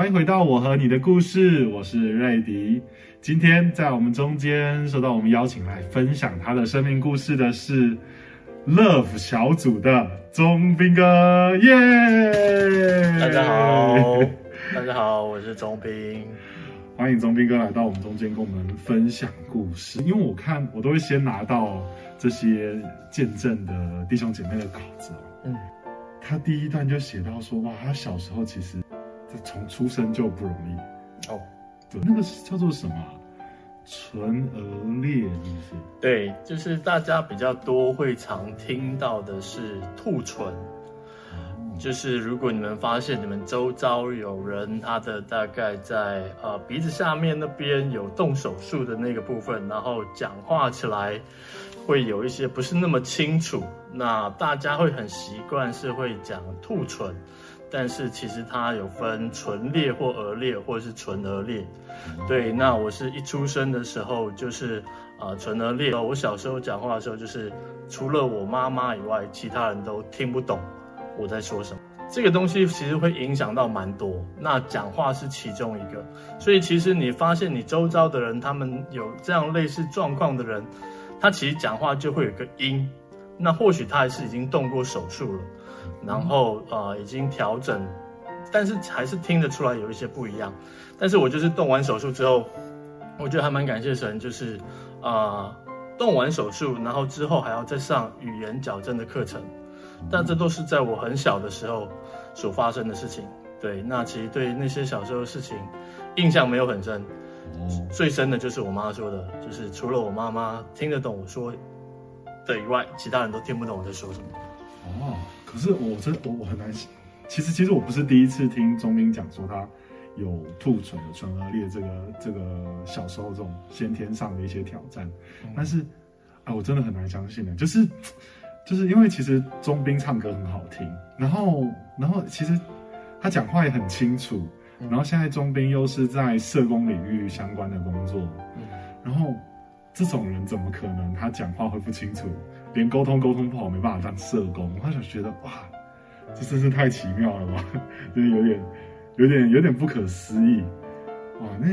欢迎回到我和你的故事，我是瑞迪。今天在我们中间受到我们邀请来分享他的生命故事的是 Love 小组的钟斌哥，耶！大家好，大家好，我是钟斌。欢迎钟斌哥来到我们中间，跟我们分享故事。因为我看我都会先拿到这些见证的弟兄姐妹的稿子哦。嗯，他第一段就写到说，哇，他小时候其实从出生就不容易哦。对，那个叫做什么？唇腭裂，是不是？对，就是大家比较多会常听到的是兔唇。就是如果你们发现你们周遭有人他的大概在呃鼻子下面那边有动手术的那个部分，然后讲话起来会有一些不是那么清楚，那大家会很习惯是会讲兔唇，但是其实它有分唇裂或腭裂或者是唇腭裂。对，那我是一出生的时候就是啊唇腭裂，我小时候讲话的时候就是除了我妈妈以外，其他人都听不懂。我在说什么？这个东西其实会影响到蛮多。那讲话是其中一个，所以其实你发现你周遭的人，他们有这样类似状况的人，他其实讲话就会有个音。那或许他还是已经动过手术了，然后呃已经调整，但是还是听得出来有一些不一样。但是我就是动完手术之后，我觉得还蛮感谢神，就是啊动完手术，然后之后还要再上语言矫正的课程。但这都是在我很小的时候所发生的事情。对，那其实对那些小时候的事情印象没有很深。最深的就是我妈说的，就是除了我妈妈听得懂我说的以外，其他人都听不懂我在说什么。哦，可是我真我我很难。其实其实我不是第一次听钟斌讲说他有兔唇、有唇腭裂这个这个小时候这种先天上的一些挑战。但是啊，我真的很难相信的，就是。就是因为其实钟斌唱歌很好听，然后然后其实他讲话也很清楚，然后现在钟斌又是在社工领域相关的工作，然后这种人怎么可能他讲话会不清楚，连沟通沟通不好没办法当社工？他就觉得哇，这真是太奇妙了吧，就是有点有点有点不可思议哇！那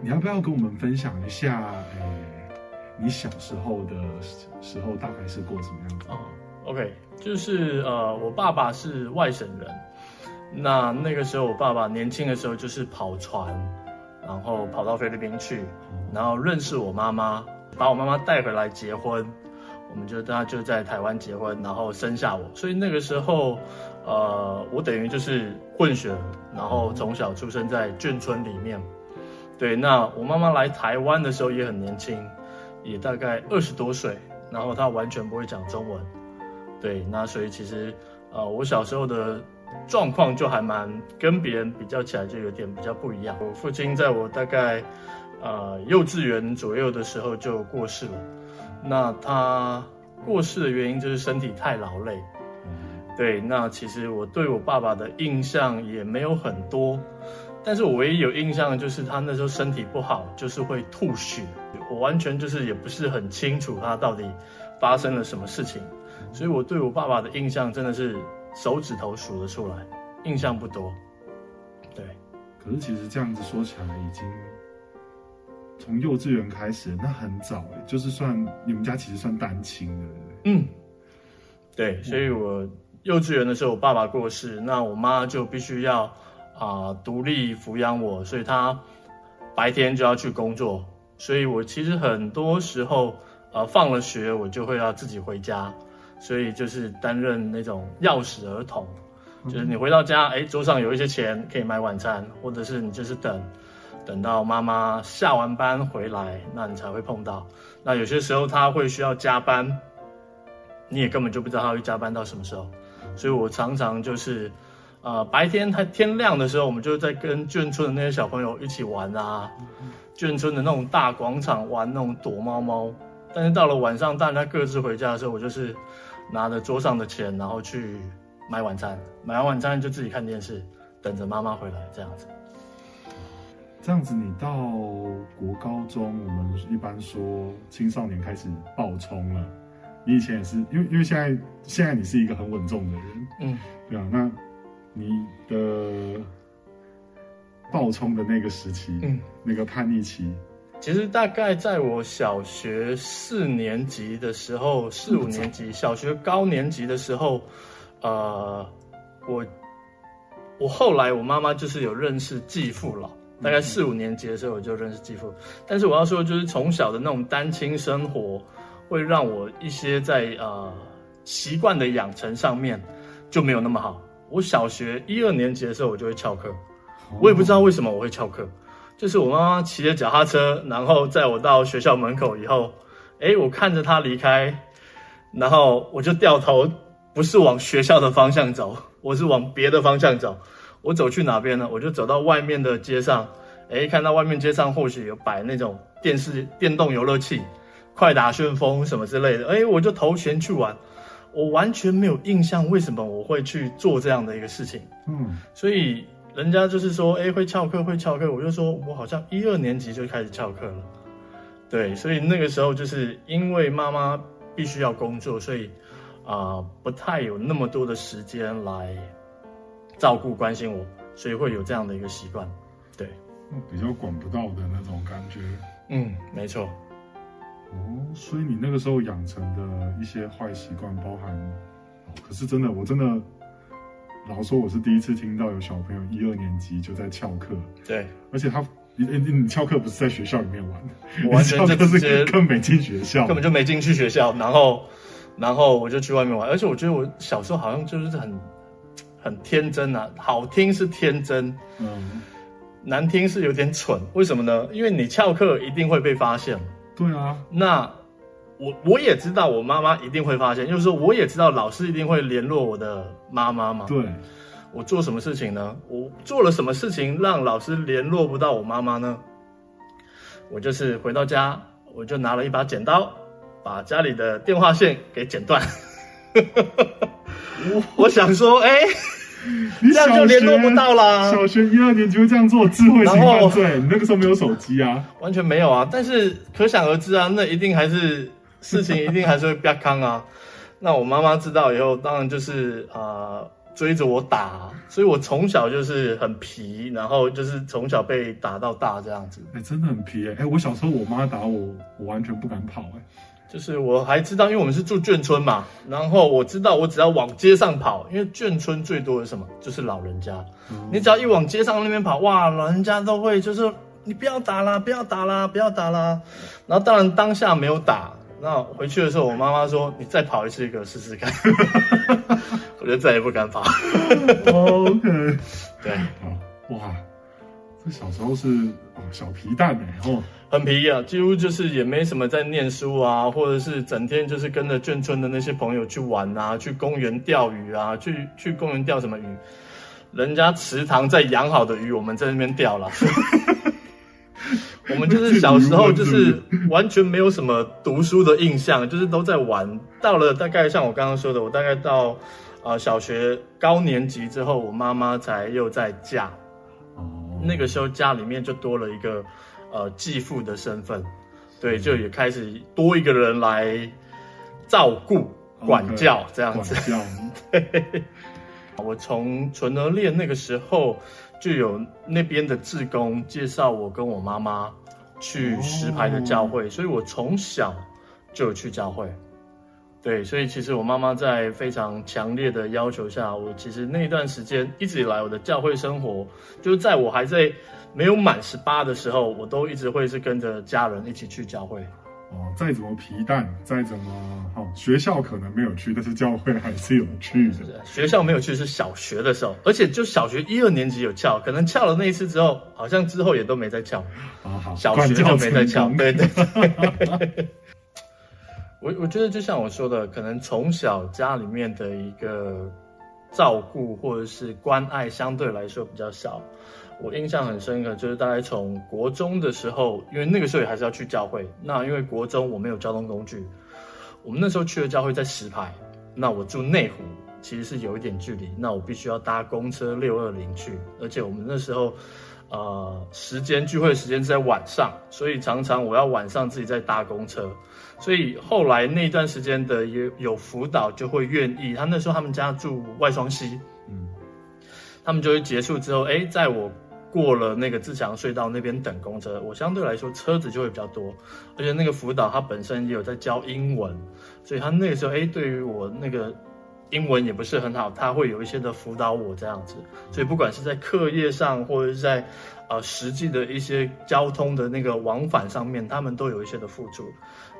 你要不要跟我们分享一下？你小时候的时候大概是过什么样子？哦，OK，就是呃，我爸爸是外省人，那那个时候我爸爸年轻的时候就是跑船，然后跑到菲律宾去，然后认识我妈妈，把我妈妈带回来结婚，我们就他就在台湾结婚，然后生下我，所以那个时候，呃，我等于就是混血，然后从小出生在眷村里面，对，那我妈妈来台湾的时候也很年轻。也大概二十多岁，然后她完全不会讲中文，对，那所以其实，呃，我小时候的状况就还蛮跟别人比较起来就有点比较不一样。我父亲在我大概，呃，幼稚园左右的时候就过世了，那他过世的原因就是身体太劳累，对，那其实我对我爸爸的印象也没有很多。但是我唯一有印象的就是他那时候身体不好，就是会吐血。我完全就是也不是很清楚他到底发生了什么事情，所以我对我爸爸的印象真的是手指头数得出来，印象不多。对。可是其实这样子说起来，已经从幼稚园开始，那很早哎，就是算你们家其实算单亲的。嗯，对。所以我幼稚园的时候，我爸爸过世，那我妈就必须要。啊，独立抚养我，所以她白天就要去工作，所以我其实很多时候，呃，放了学我就会要自己回家，所以就是担任那种钥匙儿童，就是你回到家，哎，桌上有一些钱可以买晚餐，或者是你就是等，等到妈妈下完班回来，那你才会碰到。那有些时候他会需要加班，你也根本就不知道他会加班到什么时候，所以我常常就是。呃，白天他天亮的时候，我们就在跟眷村的那些小朋友一起玩啊，眷村的那种大广场玩那种躲猫猫。但是到了晚上，大家各自回家的时候，我就是拿着桌上的钱，然后去买晚餐。买完晚餐就自己看电视，等着妈妈回来这样子。这样子，你到国高中，我们一般说青少年开始暴冲了。你以前也是，因为因为现在现在你是一个很稳重的人，嗯，对啊，那。你的暴冲的那个时期，嗯，那个叛逆期，其实大概在我小学四年级的时候，四五年级，小学高年级的时候，呃，我我后来我妈妈就是有认识继父了，大概四五年级的时候我就认识继父，但是我要说就是从小的那种单亲生活，会让我一些在呃习惯的养成上面就没有那么好。我小学一二年级的时候我就会翘课，我也不知道为什么我会翘课。就是我妈妈骑着脚踏车，然后载我到学校门口以后，哎，我看着她离开，然后我就掉头，不是往学校的方向走，我是往别的方向走。我走去哪边呢？我就走到外面的街上，哎，看到外面街上或许有摆那种电视、电动游乐器，快打旋风什么之类的，哎，我就投钱去玩。我完全没有印象，为什么我会去做这样的一个事情。嗯，所以。人家就是说，哎，会翘课，会翘课。我就说，我好像一二年级就开始翘课了。对，所以那个时候就是因为妈妈必须要工作，所以啊，不太有那么多的时间来照顾、关心我，所以会有这样的一个习惯。对，比较管不到的那种感觉。嗯，没错。哦，所以你那个时候养成的一些坏习惯，包含，可是真的，我真的。老说我是第一次听到有小朋友一二年级就在翘课，对，而且他你你翘课不是在学校里面玩，完全就是根本没进学校，根本就没进去学校，然后然后我就去外面玩，而且我觉得我小时候好像就是很很天真啊，好听是天真，嗯，难听是有点蠢，为什么呢？因为你翘课一定会被发现，对啊，那。我我也知道，我妈妈一定会发现，就是说，我也知道老师一定会联络我的妈妈嘛。对，我做什么事情呢？我做了什么事情让老师联络不到我妈妈呢？我就是回到家，我就拿了一把剪刀，把家里的电话线给剪断。我我想说，哎，这样就联络不到啦。小学一二年级会这样做，智慧型犯罪。你那个时候没有手机啊？完全没有啊。但是可想而知啊，那一定还是。事情一定还是会比较康啊，那我妈妈知道以后，当然就是啊追着我打，所以我从小就是很皮，然后就是从小被打到大这样子。哎，真的很皮哎！哎，我小时候我妈打我，我完全不敢跑哎。就是我还知道，因为我们是住眷村嘛，然后我知道我只要往街上跑，因为眷村最多的什么，就是老人家。你只要一往街上那边跑，哇，老人家都会就是你不要打啦，不要打啦，不要打啦。然后当然当下没有打。那回去的时候，我妈妈说：“你再跑一次，给我试试看。” 我就再也不敢跑。OK，对，哇，这小时候是哦小皮蛋哎，哦，很皮啊，几乎就是也没什么在念书啊，或者是整天就是跟着眷村的那些朋友去玩啊，去公园钓鱼啊，去去公园钓什么鱼？人家池塘在养好的鱼，我们在那边钓了。我们就是小时候就是完全没有什么读书的印象，就是都在玩。到了大概像我刚刚说的，我大概到啊小学高年级之后，我妈妈才又在嫁。哦，那个时候家里面就多了一个呃继父的身份，对，就也开始多一个人来照顾、管教这样子。对，我从纯儿恋那个时候。就有那边的志工介绍我跟我妈妈去石牌的教会，所以我从小就去教会。对，所以其实我妈妈在非常强烈的要求下，我其实那段时间一直以来我的教会生活，就是在我还在没有满十八的时候，我都一直会是跟着家人一起去教会。哦，再怎么皮蛋，再怎么好，学校可能没有去，但是教会还是有去的。学校没有去是小学的时候，而且就小学一二年级有翘，可能翘了那一次之后，好像之后也都没再翘。啊好，小学就没再翘。对对。我我觉得就像我说的，可能从小家里面的一个照顾或者是关爱相对来说比较少。我印象很深刻，就是大概从国中的时候，因为那个时候也还是要去教会。那因为国中我没有交通工具，我们那时候去的教会在石牌，那我住内湖，其实是有一点距离，那我必须要搭公车六二零去，而且我们那时候，呃，时间聚会时间是在晚上，所以常常我要晚上自己在搭公车。所以后来那段时间的有有辅导就会愿意，他那时候他们家住外双溪，嗯，他们就会结束之后，哎，在我。过了那个自强隧道那边等公车，我相对来说车子就会比较多，而且那个辅导他本身也有在教英文，所以他那个时候哎，对于我那个。英文也不是很好，他会有一些的辅导我这样子，所以不管是在课业上，或者是在呃实际的一些交通的那个往返上面，他们都有一些的付出。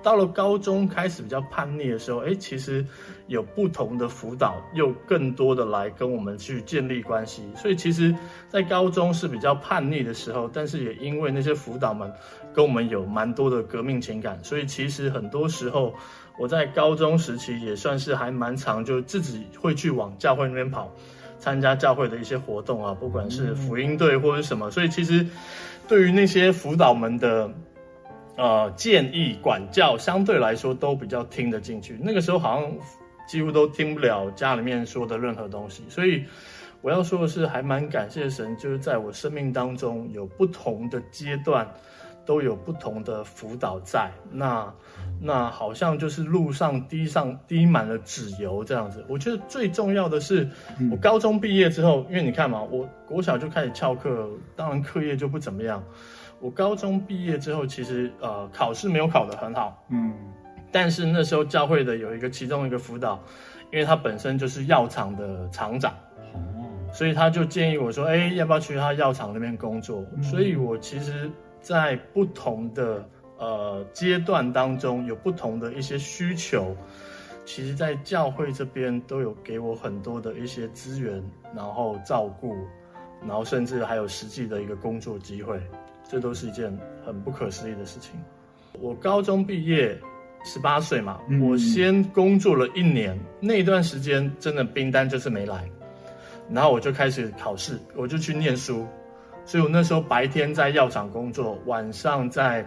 到了高中开始比较叛逆的时候，哎，其实有不同的辅导，又更多的来跟我们去建立关系。所以其实，在高中是比较叛逆的时候，但是也因为那些辅导们跟我们有蛮多的革命情感，所以其实很多时候。我在高中时期也算是还蛮长，就自己会去往教会那边跑，参加教会的一些活动啊，不管是福音队或者什么。所以其实对于那些辅导们的呃建议管教，相对来说都比较听得进去。那个时候好像几乎都听不了家里面说的任何东西。所以我要说的是，还蛮感谢神，就是在我生命当中有不同的阶段。都有不同的辅导在那，那好像就是路上滴上滴满了纸油这样子。我觉得最重要的是，我高中毕业之后，因为你看嘛，我国小就开始翘课，当然课业就不怎么样。我高中毕业之后，其实呃考试没有考得很好，嗯，但是那时候教会的有一个其中一个辅导，因为他本身就是药厂的厂长，哦，所以他就建议我说，哎，要不要去他药厂那边工作？所以我其实。在不同的呃阶段当中，有不同的一些需求，其实，在教会这边都有给我很多的一些资源，然后照顾，然后甚至还有实际的一个工作机会，这都是一件很不可思议的事情。我高中毕业十八岁嘛，我先工作了一年，那段时间真的冰单就是没来，然后我就开始考试，我就去念书。所以我那时候白天在药厂工作，晚上在，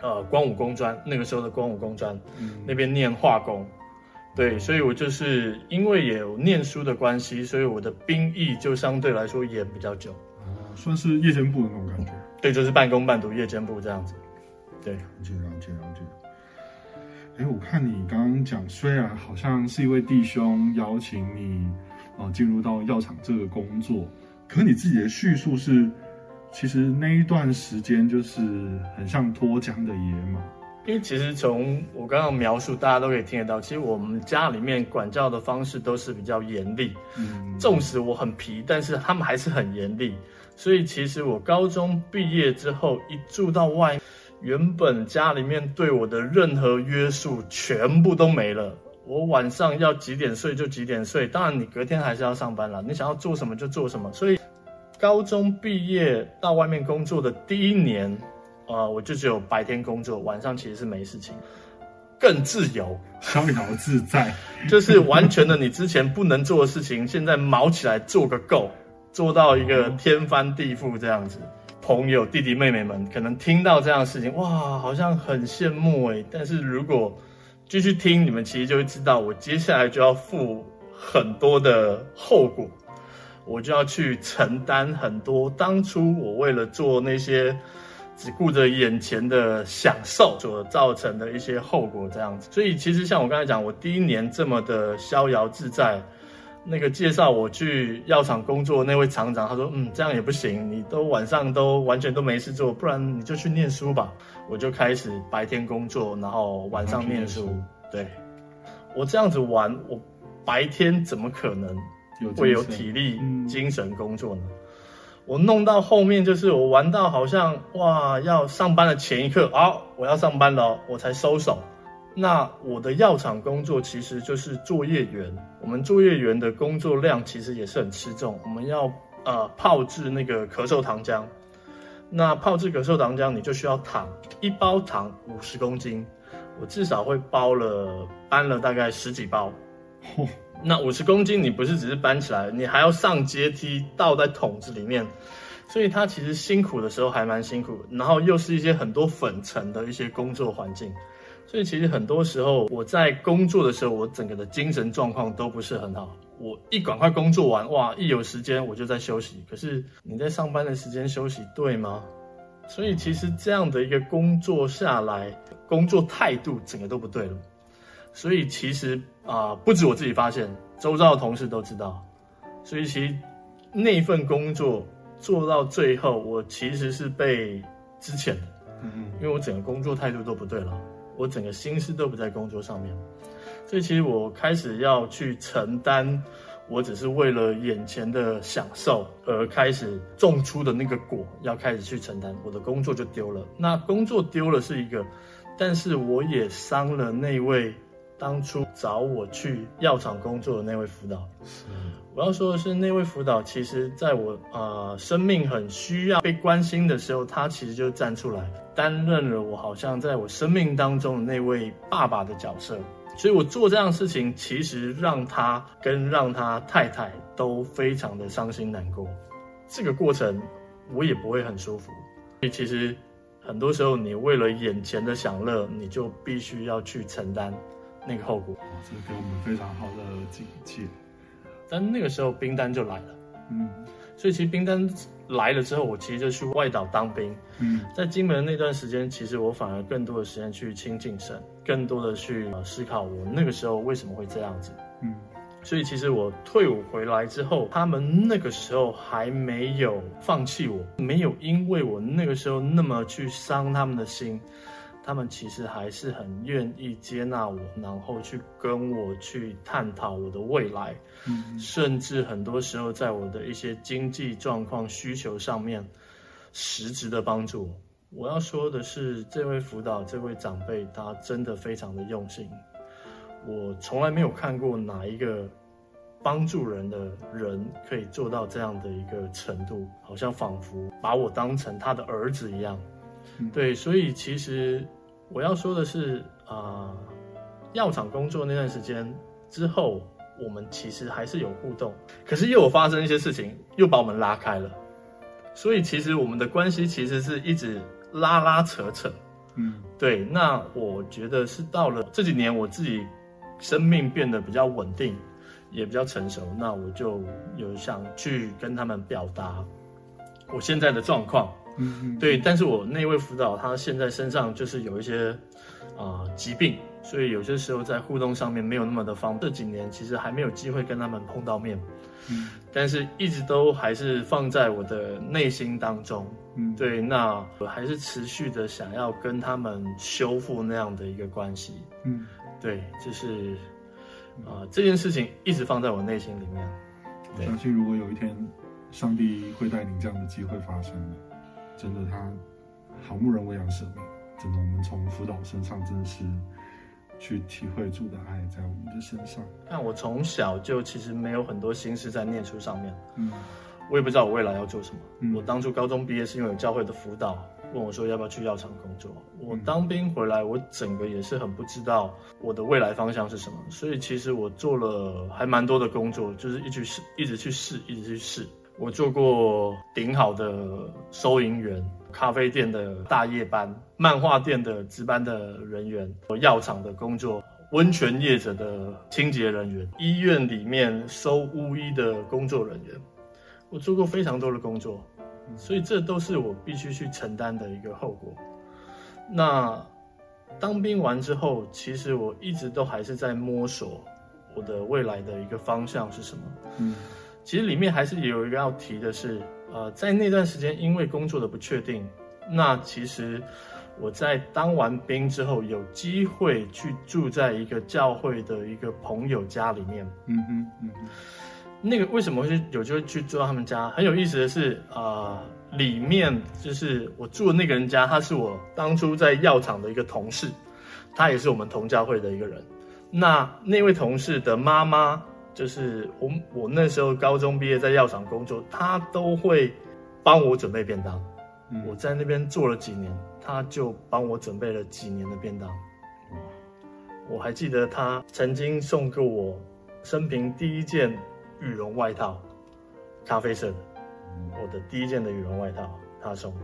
呃，光武工专那个时候的光武工专那边念化工，对，所以我就是因为也有念书的关系，所以我的兵役就相对来说也比较久，啊算是夜间部的那种感觉。对，就是半工半读夜间部这样子。对，了解了解了解。哎，我看你刚刚讲，虽然好像是一位弟兄邀请你，啊，进入到药厂这个工作。可你自己的叙述是，其实那一段时间就是很像脱缰的野马，因为其实从我刚刚描述，大家都可以听得到，其实我们家里面管教的方式都是比较严厉，嗯，纵使我很皮，但是他们还是很严厉，所以其实我高中毕业之后一住到外，原本家里面对我的任何约束全部都没了。我晚上要几点睡就几点睡，当然你隔天还是要上班了。你想要做什么就做什么。所以，高中毕业到外面工作的第一年，啊，我就只有白天工作，晚上其实是没事情，更自由，逍遥自在，就是完全的你之前不能做的事情，现在毛起来做个够，做到一个天翻地覆这样子。朋友、弟弟、妹妹们可能听到这样的事情，哇，好像很羡慕哎。但是如果继续听，你们其实就会知道，我接下来就要付很多的后果，我就要去承担很多当初我为了做那些只顾着眼前的享受所造成的一些后果，这样子。所以其实像我刚才讲，我第一年这么的逍遥自在，那个介绍我去药厂工作那位厂长，他说：“嗯，这样也不行，你都晚上都完全都没事做，不然你就去念书吧。”我就开始白天工作，然后晚上念书。对，我这样子玩，我白天怎么可能会有体力、精神工作呢？我弄到后面就是我玩到好像哇，要上班的前一刻，好，我要上班了，我才收手。那我的药厂工作其实就是作业员，我们作业员的工作量其实也是很吃重，我们要呃泡制那个咳嗽糖浆。那泡制咳嗽糖浆，你就需要糖，一包糖五十公斤，我至少会包了搬了大概十几包。那五十公斤你不是只是搬起来，你还要上阶梯倒在桶子里面，所以它其实辛苦的时候还蛮辛苦，然后又是一些很多粉尘的一些工作环境，所以其实很多时候我在工作的时候，我整个的精神状况都不是很好。我一赶快工作完，哇！一有时间我就在休息。可是你在上班的时间休息对吗？所以其实这样的一个工作下来，工作态度整个都不对了。所以其实啊，不止我自己发现，周遭的同事都知道。所以其实那份工作做到最后，我其实是被之前的，嗯嗯因为我整个工作态度都不对了，我整个心思都不在工作上面，所以其实我开始要去承担，我只是为了眼前的享受而开始种出的那个果，要开始去承担，我的工作就丢了。那工作丢了是一个，但是我也伤了那位当初找我去药厂工作的那位辅导。是我要说的是，那位辅导其实在我呃生命很需要被关心的时候，他其实就站出来，担任了我好像在我生命当中的那位爸爸的角色。所以我做这样的事情，其实让他跟让他太太都非常的伤心难过。这个过程我也不会很舒服。所以其实很多时候，你为了眼前的享乐，你就必须要去承担那个后果。哇，这给我们非常好的警戒。但那个时候冰单就来了。嗯所以其实冰单来了之后，我其实就去外岛当兵。嗯在金门那段时间，其实我反而更多的时间去亲近神，更多的去呃思考我那个时候为什么会这样子。嗯所以其实我退伍回来之后，他们那个时候还没有放弃我，没有因为我那个时候那么去伤他们的心，他们其实还是很愿意接纳我，然后去跟我去探讨我的未来。嗯甚至很多时候在我的一些经济状况需求上面，实质的帮助我。我要说的是，这位辅导这位长辈，他真的非常的用心。我从来没有看过哪一个帮助人的人可以做到这样的一个程度，好像仿佛把我当成他的儿子一样。嗯对，所以其实我要说的是，啊、药厂工作那段时间之后，我们其实还是有互动，可是又有发生一些事情，又把我们拉开了。所以其实我们的关系其实是一直拉拉扯扯。嗯对，那我觉得是到了这几年，我自己生命变得比较稳定，也比较成熟，那我就有想去跟他们表达我现在的状况。嗯嗯，对，但是我那位辅导他现在身上就是有一些啊、疾病，所以有些时候在互动上面没有那么的方便。这几年其实还没有机会跟他们碰到面，嗯但是一直都还是放在我的内心当中。嗯，对，那我还是持续的想要跟他们修复那样的一个关系。嗯对，就是啊、这件事情一直放在我内心里面。我相信如果有一天上帝会带领这样的机会发生的，真的他好牧人为羊舍命，真的我们从辅导身上真的是去体会主的爱在我们的身上。看我从小就其实没有很多心思在念书上面。嗯我也不知道我未来要做什么。嗯我当初高中毕业是因为有教会的辅导，问我说要不要去药厂工作。我嗯当兵回来，我整个也是很不知道我的未来方向是什么，所以其实我做了还蛮多的工作，就是一直试，一直去试，一直去试。我做过顶好的收银员，咖啡店的大夜班，漫画店的值班的人员，药厂的工作，温泉业者的清洁人员，医院里面收巫医的工作人员。我做过非常多的工作，所以这都是我必须去承担的一个后果。那当兵完之后，其实我一直都还是在摸索我的未来的一个方向是什么。嗯其实里面还是有一个要提的是，呃，在那段时间因为工作的不确定，那其实我在当完兵之后，有机会去住在一个教会的一个朋友家里面。嗯哼嗯哼那个为什么会去有机会去住到他们家？很有意思的是，呃、里面就是我住的那个人家，他是我当初在药厂的一个同事，他也是我们同教会的一个人。那那位同事的妈妈，就是我我那时候高中毕业在药厂工作，他都会帮我准备便当。嗯我在那边做了几年，他就帮我准备了几年的便当。我还记得他曾经送给我生平第一件羽绒外套，咖啡色的，我的第一件的羽绒外套，他送。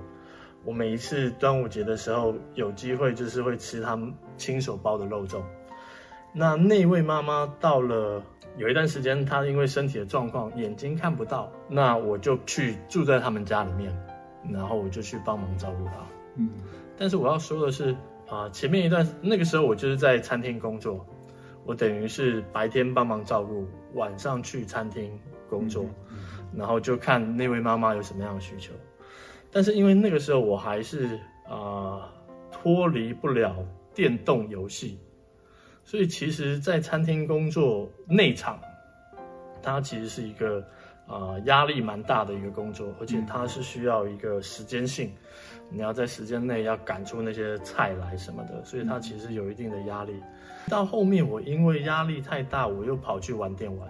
我每一次端午节的时候有机会，就是会吃他们亲手包的肉粽。那那位妈妈到了有一段时间，她因为身体的状况，眼睛看不到，那我就去住在他们家里面，然后我就去帮忙照顾她。嗯但是我要说的是，啊、前面一段那个时候我就是在餐厅工作，我等于是白天帮忙照顾，晚上去餐厅工作。嗯然后就看那位妈妈有什么样的需求。但是因为那个时候我还是啊脱离不了电动游戏，所以其实，在餐厅工作内场，它其实是一个啊压力蛮大的一个工作，而且它是需要一个时间性，你要在时间内要赶出那些菜来什么的，所以它其实有一定的压力。到后面我因为压力太大，我又跑去玩电玩，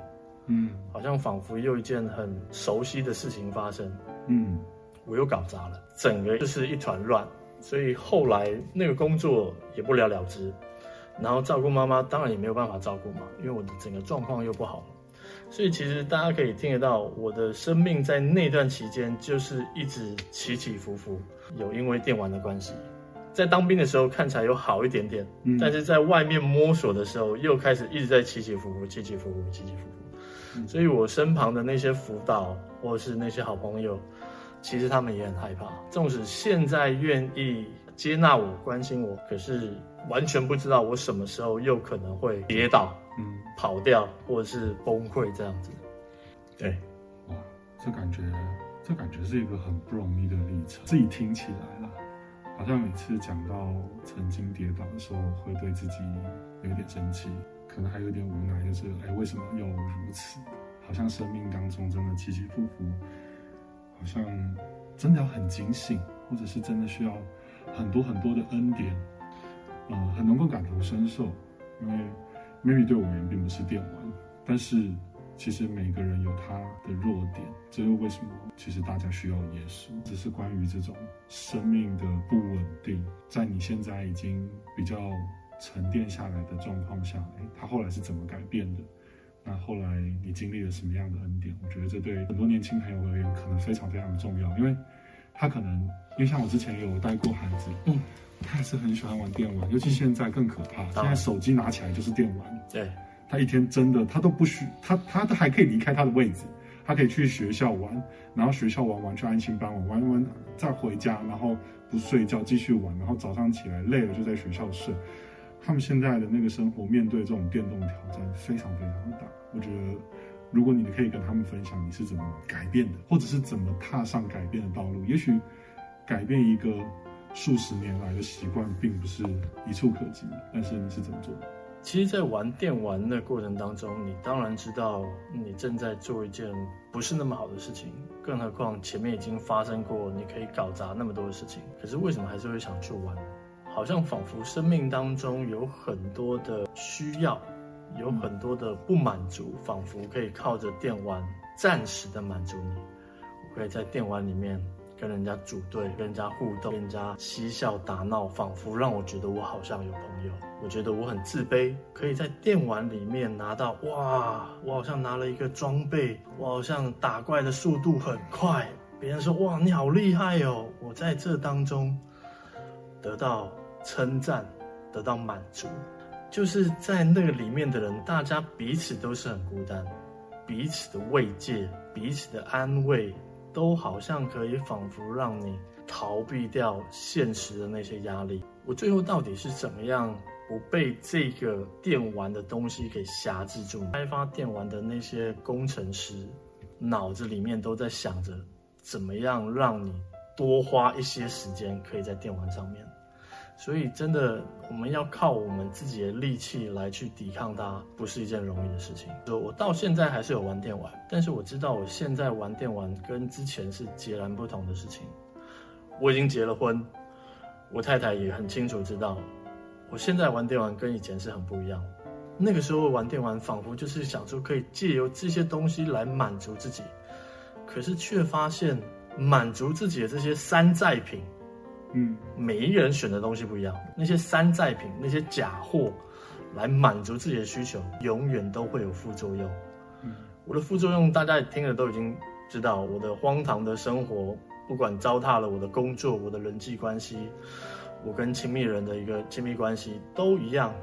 嗯好像仿佛又一件很熟悉的事情发生。嗯我又搞砸了，整个就是一团乱，所以后来那个工作也不了了之，然后照顾妈妈当然也没有办法照顾嘛，因为我的整个状况又不好，所以其实大家可以听得到，我的生命在那段期间就是一直起起伏伏，有因为电玩的关系，在当兵的时候看起来有好一点点，嗯但是在外面摸索的时候又开始一直在起起伏伏，起起伏伏，起起伏伏，所以我身旁的那些辅导或者是那些好朋友。其实他们也很害怕，纵使现在愿意接纳我、关心我，可是完全不知道我什么时候又可能会跌倒、嗯，跑掉，或者是崩溃这样子。对，哇，这感觉这感觉是一个很不容易的历程。自己听起来啦，好像每次讲到曾经跌倒的时候，会对自己有点生气，可能还有点无奈，就是哎，为什么又如此？好像生命当中真的起起伏伏。好像真的要很警醒，或者是真的需要很多很多的恩典，呃，很能够感同身受。因为 maybe 对我而言并不是电玩，但是其实每个人有他的弱点，这又为什么？其实大家需要耶稣，只是关于这种生命的不稳定，在你现在已经比较沉淀下来的状况下，哎，他后来是怎么改变的？那后来你经历了什么样的恩典？我觉得这对很多年轻朋友而言可能非常非常的重要，因为他可能因为像我之前也有带过孩子，嗯，还是很喜欢玩电玩，尤其现在更可怕，现在手机拿起来就是电玩，对，他一天真的他都不需他他都还可以离开他的位置，他可以去学校玩，然后学校玩完去安心班玩玩完再回家，然后不睡觉继续玩，然后早上起来累了就在学校睡。他们现在的那个生活，面对这种电动挑战非常非常大。我觉得，如果你可以跟他们分享你是怎么改变的，或者是怎么踏上改变的道路，也许改变一个数十年来的习惯，并不是一触可及，但是你是怎么做的？其实，在玩电玩的过程当中，你当然知道你正在做一件不是那么好的事情，更何况前面已经发生过，你可以搞砸那么多的事情。可是为什么还是会想去玩？好像仿佛生命当中有很多的需要，有很多的不满足，仿佛可以靠着电玩暂时的满足你。我可以在电玩里面跟人家组队，跟人家互动，跟人家嬉笑打闹，仿佛让我觉得我好像有朋友。我觉得我很自卑，可以在电玩里面拿到哇，我好像拿了一个装备，我好像打怪的速度很快。别人说哇，你好厉害哦！我在这当中得到。称赞，得到满足，就是在那个里面的人，大家彼此都是很孤单，彼此的慰藉，彼此的安慰，都好像可以仿佛让你逃避掉现实的那些压力。我最后到底是怎么样不被这个电玩的东西给挟制住？开发电玩的那些工程师脑子里面都在想着，怎么样让你多花一些时间可以在电玩上面。所以，真的，我们要靠我们自己的力气来去抵抗它，不是一件容易的事情。就我到现在还是有玩电玩，但是我知道我现在玩电玩跟之前是截然不同的事情。我已经结了婚，我太太也很清楚知道，我现在玩电玩跟以前是很不一样。那个时候玩电玩，仿佛就是想说可以借由这些东西来满足自己，可是却发现满足自己的这些山寨品。嗯，每一个人选的东西不一样，那些山寨品、那些假货，来满足自己的需求，永远都会有副作用。嗯，我的副作用大家也听了都已经知道，我的荒唐的生活，不管糟蹋了我的工作、我的人际关系，我跟亲密人的一个亲密关系都一样。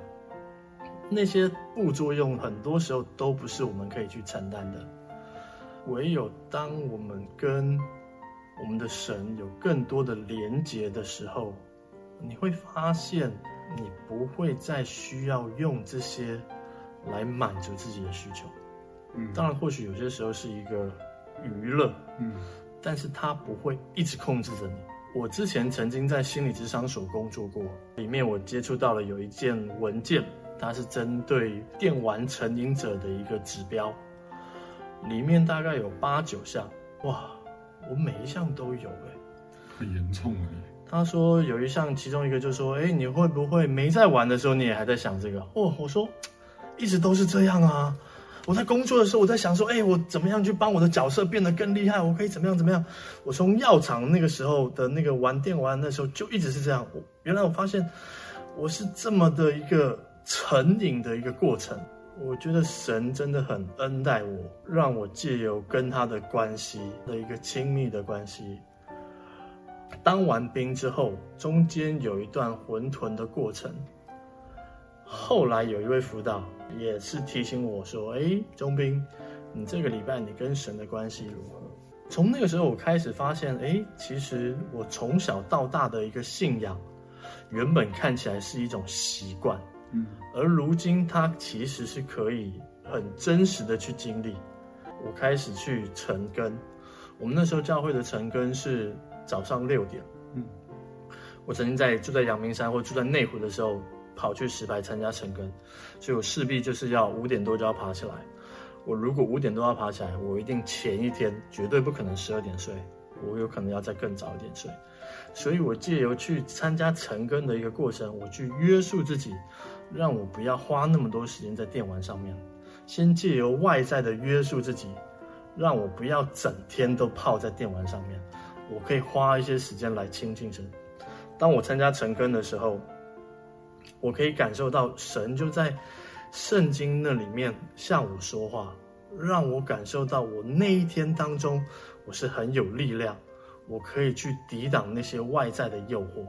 那些副作用很多时候都不是我们可以去承担的，唯有当我们跟我们的神有更多的连结的时候，你会发现你不会再需要用这些来满足自己的需求。嗯，当然，或许有些时候是一个娱乐，嗯但是它不会一直控制着你。我之前曾经在心理咨商所工作过，里面我接触到了有一件文件，它是针对电玩成瘾者的一个指标，里面大概有八九项，哇，我每一项都有哎、很严重了，他说有一项，其中一个就说，哎，你会不会没在玩的时候，你也还在想这个？哦，我说，一直都是这样啊。我在工作的时候，我在想说，哎，我怎么样去帮我的角色变得更厉害？我可以怎么样怎么样？我从药厂那个时候的那个玩电玩的时候，就一直是这样。我原来我发现我是这么的一个成瘾的一个过程。我觉得神真的很恩待我，让我借由跟他的关系的一个亲密的关系，当完兵之后，中间有一段混沌的过程。后来有一位辅导也是提醒我说：“哎，中兵，你这个礼拜你跟神的关系如何？”从那个时候我开始发现，哎，其实我从小到大的一个信仰，原本看起来是一种习惯，嗯而如今它其实是可以很真实的去经历。我开始去晨更，我们那时候教会的晨更是早上六点。嗯我曾经在住在阳明山或住在内湖的时候，跑去石牌参加晨更，所以我势必就是要五点多就要爬起来。我如果五点多要爬起来，我一定前一天绝对不可能十二点睡，我有可能要再更早一点睡。所以我借由去参加晨更的一个过程，我去约束自己，让我不要花那么多时间在电玩上面。先借由外在的约束自己，让我不要整天都泡在电玩上面，我可以花一些时间来亲近神。当我参加晨更的时候，我可以感受到神就在圣经那里面向我说话，让我感受到我那一天当中我是很有力量，我可以去抵挡那些外在的诱惑。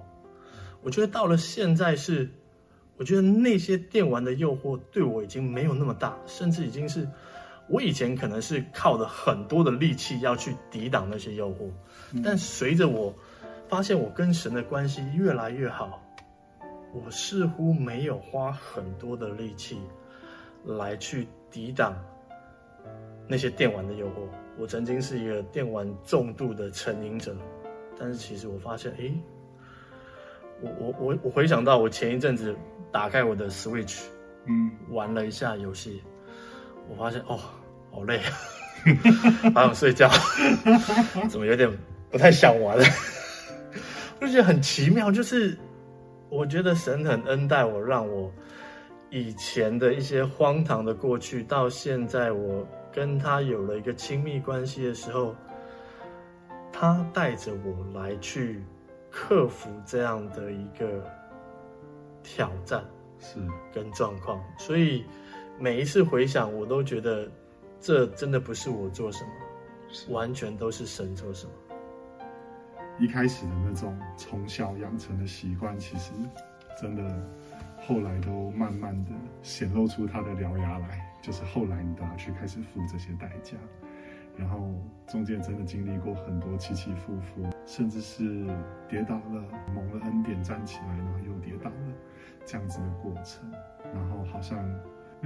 我觉得到了现在是，我觉得那些电玩的诱惑对我已经没有那么大，甚至已经是我以前可能是靠着很多的力气要去抵挡那些诱惑，但随着我发现我跟神的关系越来越好，我似乎没有花很多的力气来去抵挡那些电玩的诱惑。我曾经是一个电玩重度的成瘾者，但是其实我发现，诶，我我我我回想到我前一阵子打开我的 Switch 嗯玩了一下游戏，我发现哦，好累啊，好想睡觉，怎么有点不太想玩了？我就觉得很奇妙，就是我觉得神很恩待我，让我以前的一些荒唐的过去，到现在我跟他有了一个亲密关系的时候，他带着我来去克服这样的一个挑战。是跟状况，所以每一次回想，我都觉得这真的不是我做什么，完全都是神做什么。一开始的那种从小养成的习惯，其实真的后来都慢慢的显露出它的獠牙来，就是后来你都要去开始付这些代价，然后中间真的经历过很多起起伏伏，甚至是跌倒了，蒙了恩典站起来，然后又跌倒了，这样子的过程，然后好像。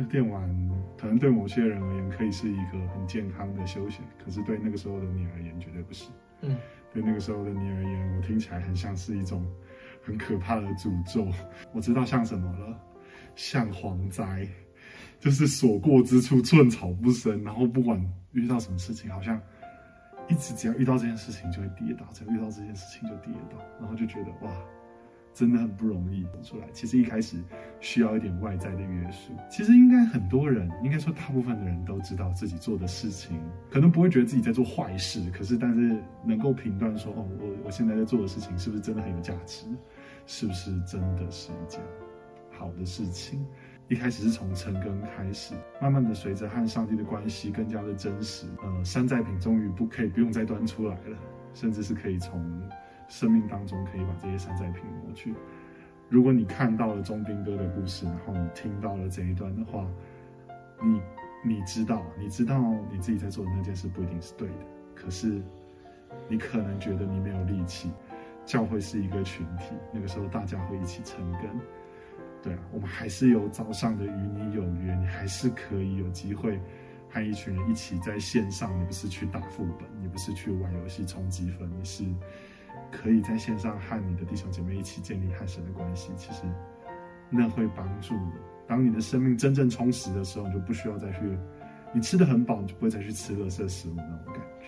那电玩可能对某些人而言可以是一个很健康的休闲，可是对那个时候的你而言绝对不是。嗯，对那个时候的你而言，我听起来很像是一种很可怕的诅咒。我知道像什么了，像蝗灾，就是所过之处寸草不生。然后不管遇到什么事情，好像一直只要遇到这件事情就会跌倒，只要遇到这件事情就跌倒，然后就觉得哇，真的很不容易走出来。其实一开始需要一点外在的约束。其实应该很多人，应该说大部分的人都知道自己做的事情，可能不会觉得自己在做坏事，可是但是能够评断说，哦，我我现在在做的事情是不是真的很有价值，是不是真的是一件好的事情。一开始是从成根开始，慢慢的随着和上帝的关系更加的真实，呃，山寨品终于不可以不用再端出来了，甚至是可以从生命当中可以把这些山寨品抹去。如果你看到了钟兵哥的故事，然后你听到了这一段的话，你你知道，你知道你自己在做的那件事不一定是对的，可是你可能觉得你没有力气。教会是一个群体，那个时候大家会一起成根。对啊，我们还是有早上的与你有约，你还是可以有机会和一群人一起在线上，你不是去打副本，你不是去玩游戏冲积分，你是可以在线上和你的弟兄姐妹一起建立和神的关系。其实那会帮助你，当你的生命真正充实的时候，你就不需要再去，你吃的很饱，你就不会再去吃垃圾食物那种感觉。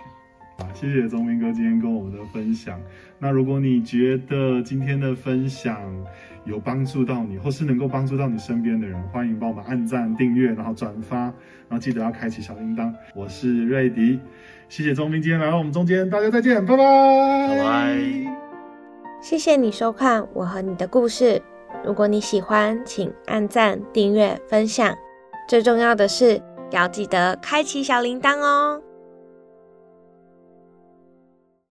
好，谢谢钟明哥今天跟我们的分享。那如果你觉得今天的分享，有帮助到你，或是能够帮助到你身边的人，欢迎帮我们按赞、订阅，然后转发，然后记得要开启小铃铛。我是瑞迪，谢谢宗明今天来到我们中间，大家再见，拜拜，拜拜。谢谢你收看我和你的故事。如果你喜欢，请按赞、订阅、分享，最重要的是要记得开启小铃铛哦。